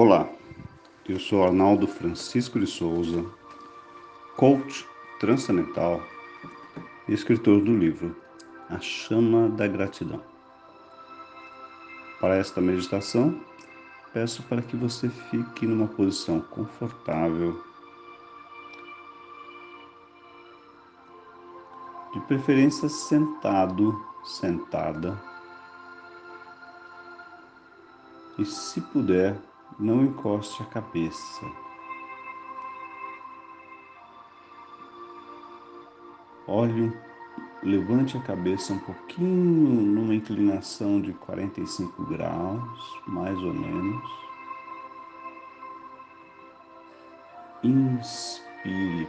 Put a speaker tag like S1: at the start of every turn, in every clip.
S1: Olá, eu sou Arnaldo Francisco de Souza, coach transcendental e escritor do livro A Chama da Gratidão. Para esta meditação, peço para que você fique numa posição confortável, de preferência sentado, sentada, e se puder, não encoste a cabeça. Olhe, levante a cabeça um pouquinho numa inclinação de 45 graus, mais ou menos. Inspire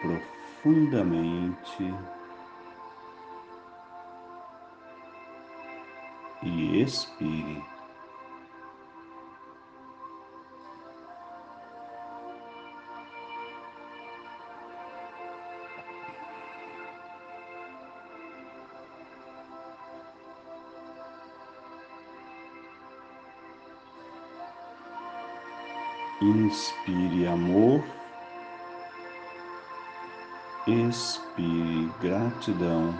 S1: profundamente e expire. Inspire amor, expire gratidão.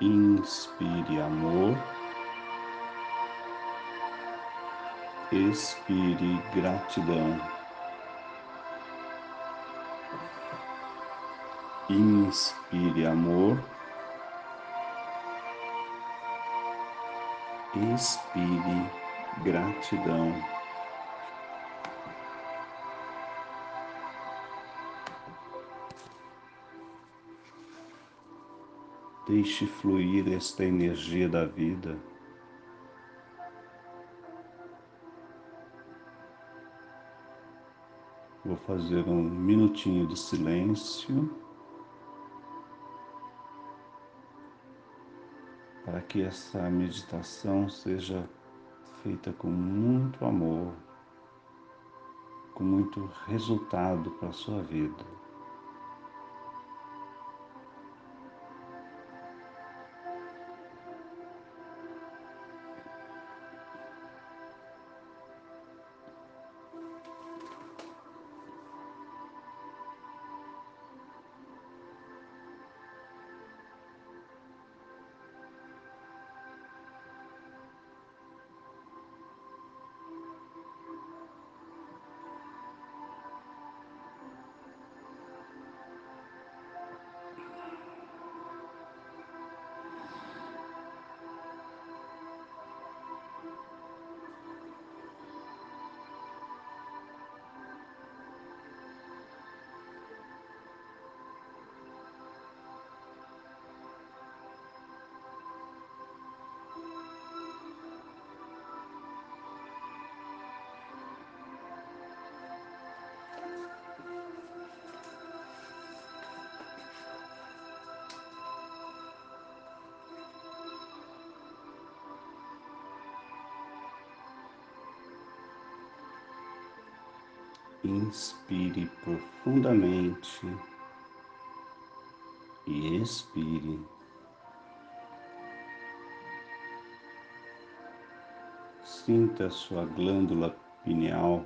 S1: Inspire amor, expire gratidão. Inspire amor, expire gratidão. Deixe fluir esta energia da vida. Vou fazer um minutinho de silêncio. Para que essa meditação seja feita com muito amor, com muito resultado para a sua vida. Inspire profundamente e expire. Sinta sua glândula pineal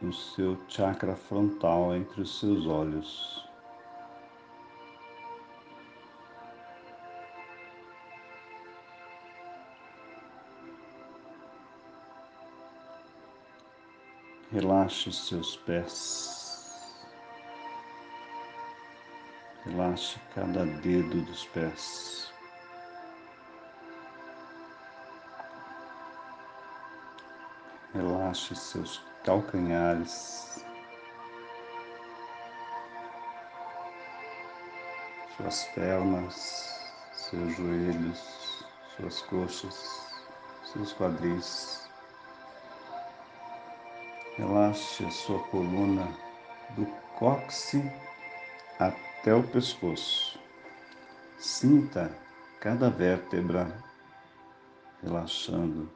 S1: no seu chakra frontal entre os seus olhos. Relaxe seus pés. Relaxe cada dedo dos pés. Relaxe seus calcanhares. Suas pernas, seus joelhos, suas coxas, seus quadris. Relaxe a sua coluna do cóccix até o pescoço. Sinta cada vértebra relaxando.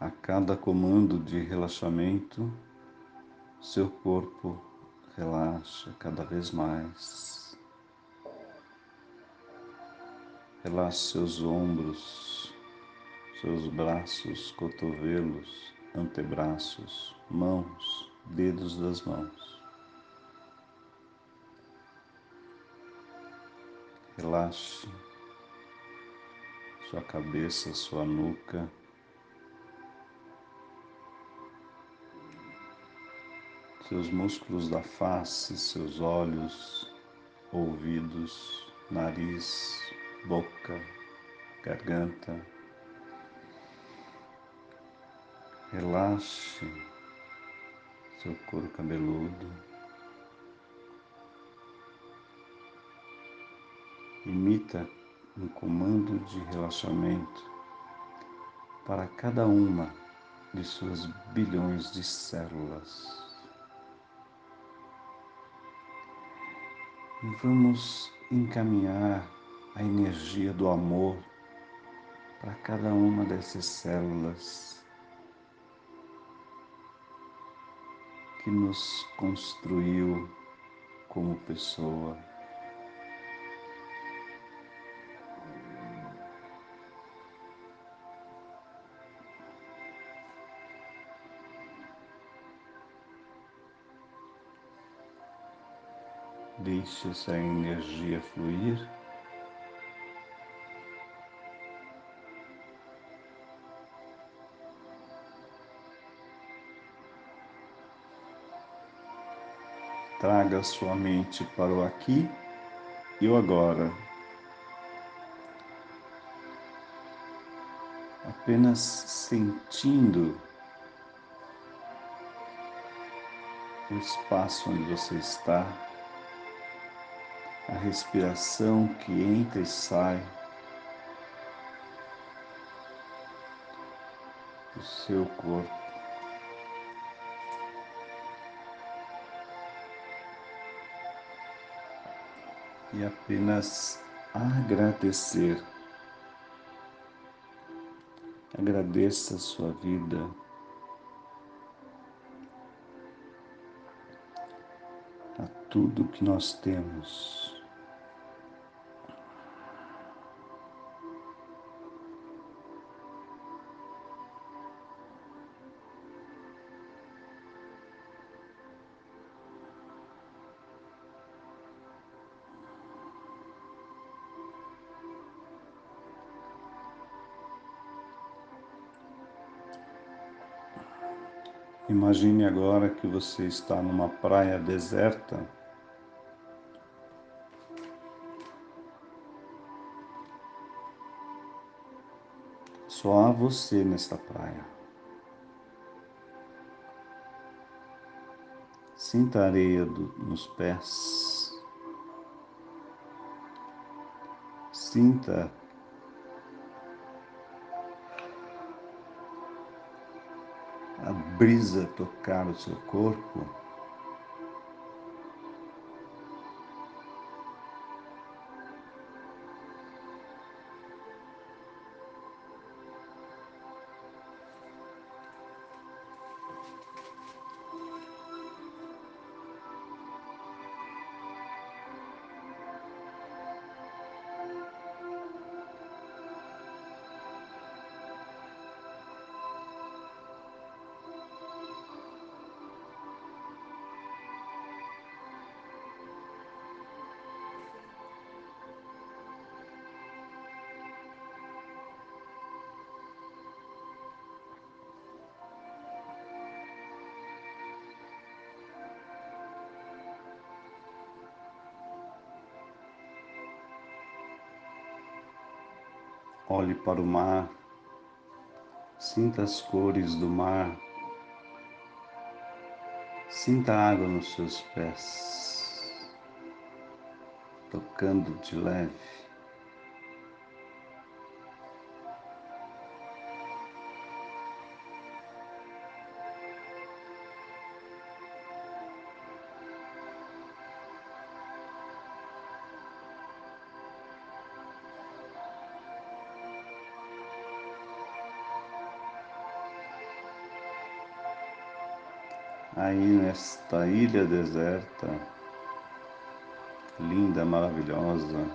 S1: A cada comando de relaxamento, seu corpo relaxa cada vez mais. Relaxe seus ombros, seus braços, cotovelos, antebraços, mãos, dedos das mãos. Relaxe sua cabeça, sua nuca. Seus músculos da face, seus olhos, ouvidos, nariz, boca, garganta. Relaxe seu couro cabeludo. Imita um comando de relaxamento para cada uma de suas bilhões de células. E vamos encaminhar a energia do amor para cada uma dessas células que nos construiu como pessoa. Deixe essa energia fluir. Traga sua mente para o aqui e o agora. Apenas sentindo o espaço onde você está a respiração que entra e sai do seu corpo. E apenas agradecer. Agradeça a sua vida. A tudo que nós temos. Imagine agora que você está numa praia deserta. Só há você nesta praia. Sinta a areia do, nos pés. Sinta brisa tocar o seu corpo. Olhe para o mar, sinta as cores do mar, sinta a água nos seus pés, tocando de leve. Aí nesta ilha deserta, linda, maravilhosa,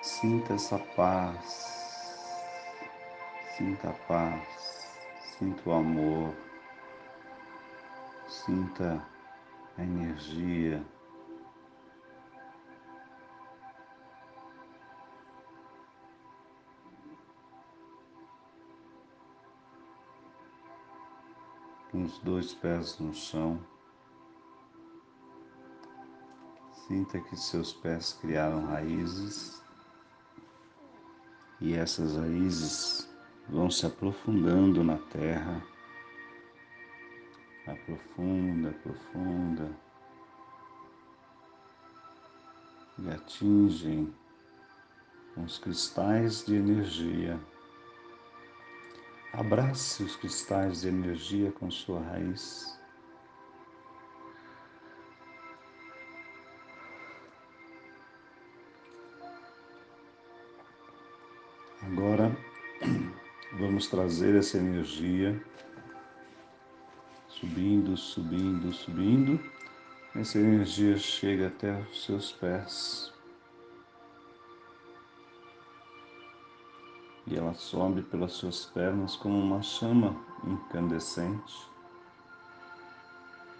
S1: sinta essa paz, sinta a paz, sinta o amor, sinta a energia. Com os dois pés no chão. Sinta que seus pés criaram raízes e essas raízes vão se aprofundando na terra. Aprofunda, aprofunda e atingem os cristais de energia Abrace os cristais de energia com sua raiz. Agora vamos trazer essa energia subindo, subindo, subindo. Essa energia chega até os seus pés. E ela sobe pelas suas pernas como uma chama incandescente,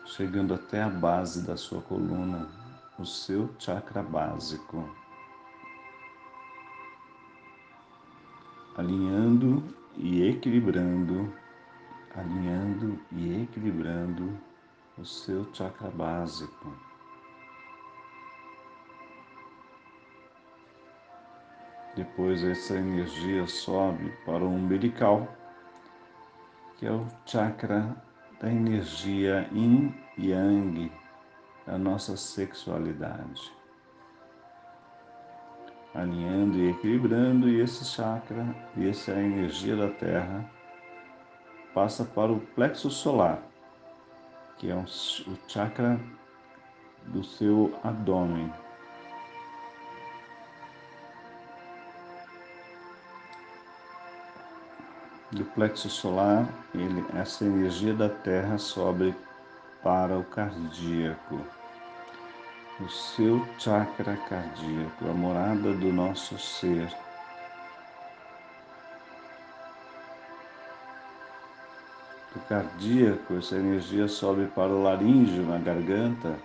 S1: chegando até a base da sua coluna, o seu chakra básico, alinhando e equilibrando, alinhando e equilibrando o seu chakra básico. Depois essa energia sobe para o umbilical, que é o chakra da energia yin yang da nossa sexualidade. Alinhando e equilibrando, e esse chakra, e essa energia da Terra, passa para o plexo solar, que é o chakra do seu abdômen. Do plexo solar, ele, essa energia da Terra sobe para o cardíaco, o seu chakra cardíaco, a morada do nosso ser. Do cardíaco, essa energia sobe para o laríngeo, na garganta,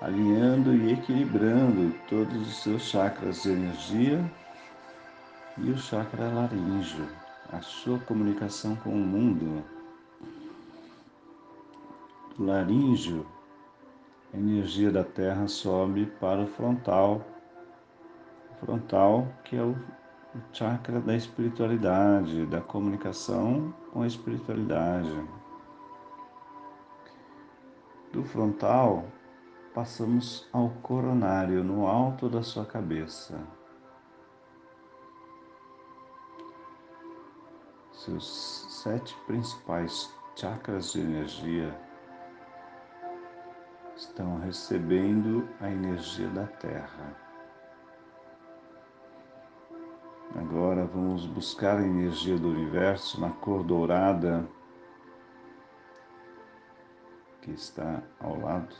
S1: alinhando e equilibrando todos os seus chakras de energia e o chakra laríngeo a sua comunicação com o mundo. Do laríngeo, a energia da Terra sobe para o frontal, frontal que é o chakra da espiritualidade, da comunicação com a espiritualidade. Do frontal, passamos ao coronário, no alto da sua cabeça. Seus sete principais chakras de energia estão recebendo a energia da Terra. Agora vamos buscar a energia do universo na cor dourada que está ao lado.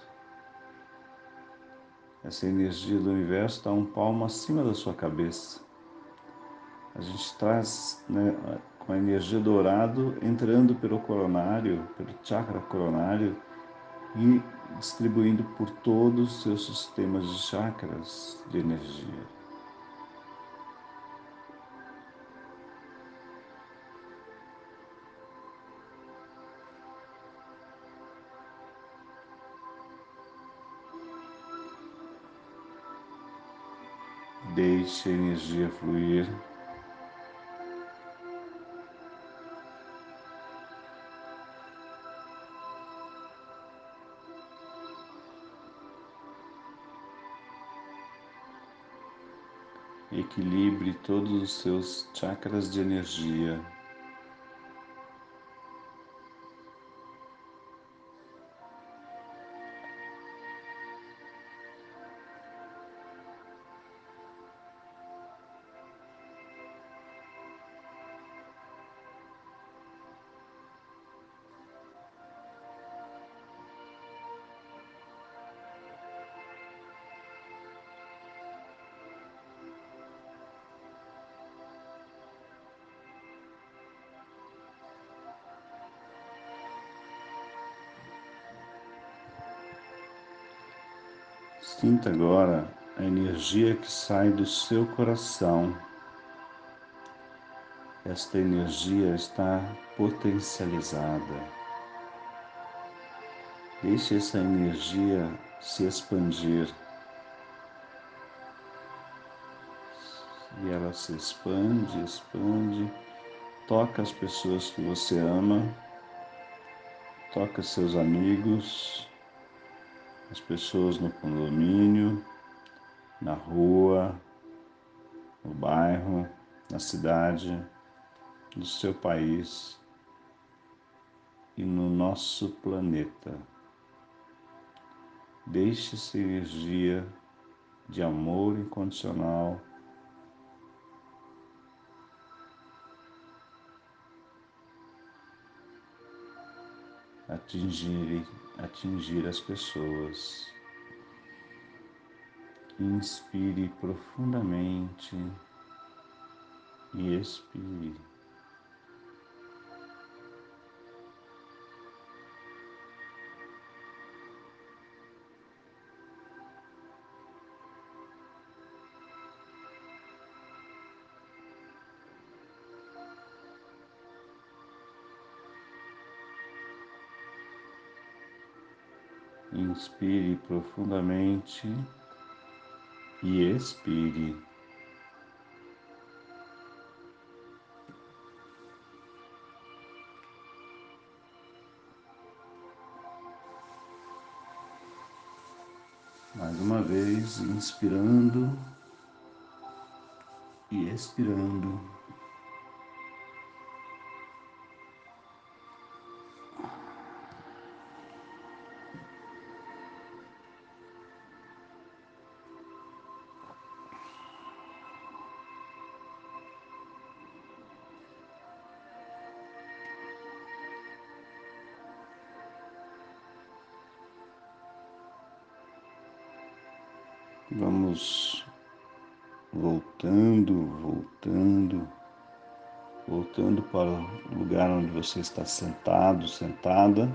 S1: Essa energia do universo está um palmo acima da sua cabeça. A gente traz né, com a energia dourado entrando pelo coronário, pelo chakra coronário e distribuindo por todos os seus sistemas de chakras de energia. Deixe a energia fluir equilibre todos os seus chakras de energia. Sinta agora a energia que sai do seu coração. Esta energia está potencializada. Deixe essa energia se expandir. E ela se expande, expande, toca as pessoas que você ama, toca seus amigos, as pessoas no condomínio, na rua, no bairro, na cidade, no seu país e no nosso planeta. Deixe essa energia de amor incondicional atingir, atingir as pessoas. Inspire profundamente e expire. Inspire profundamente e expire. Mais uma vez, inspirando e expirando. Vamos voltando, voltando, voltando para o lugar onde você está sentado, sentada,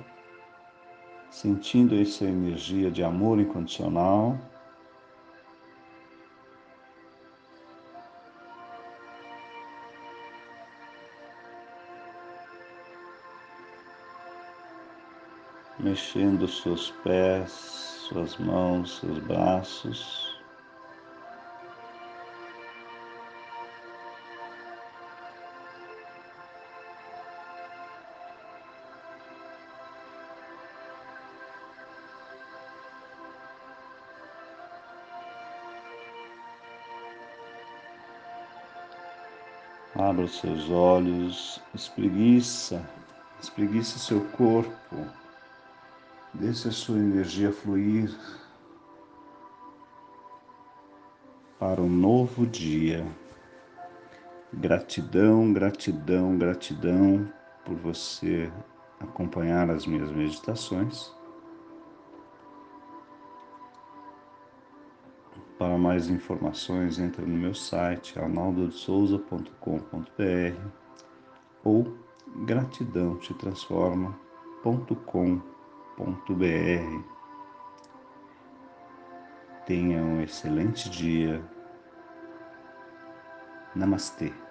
S1: sentindo essa energia de amor incondicional. Mexendo seus pés, suas mãos, seus braços. Abra os seus olhos, espreguiça, espreguiça seu corpo, deixe a sua energia fluir para um novo dia. Gratidão, gratidão, gratidão por você acompanhar as minhas meditações. Para mais informações, entre no meu site arnaldosouza.com.br ou gratidãotetransforma.com.br. Tenha um excelente dia. Namastê.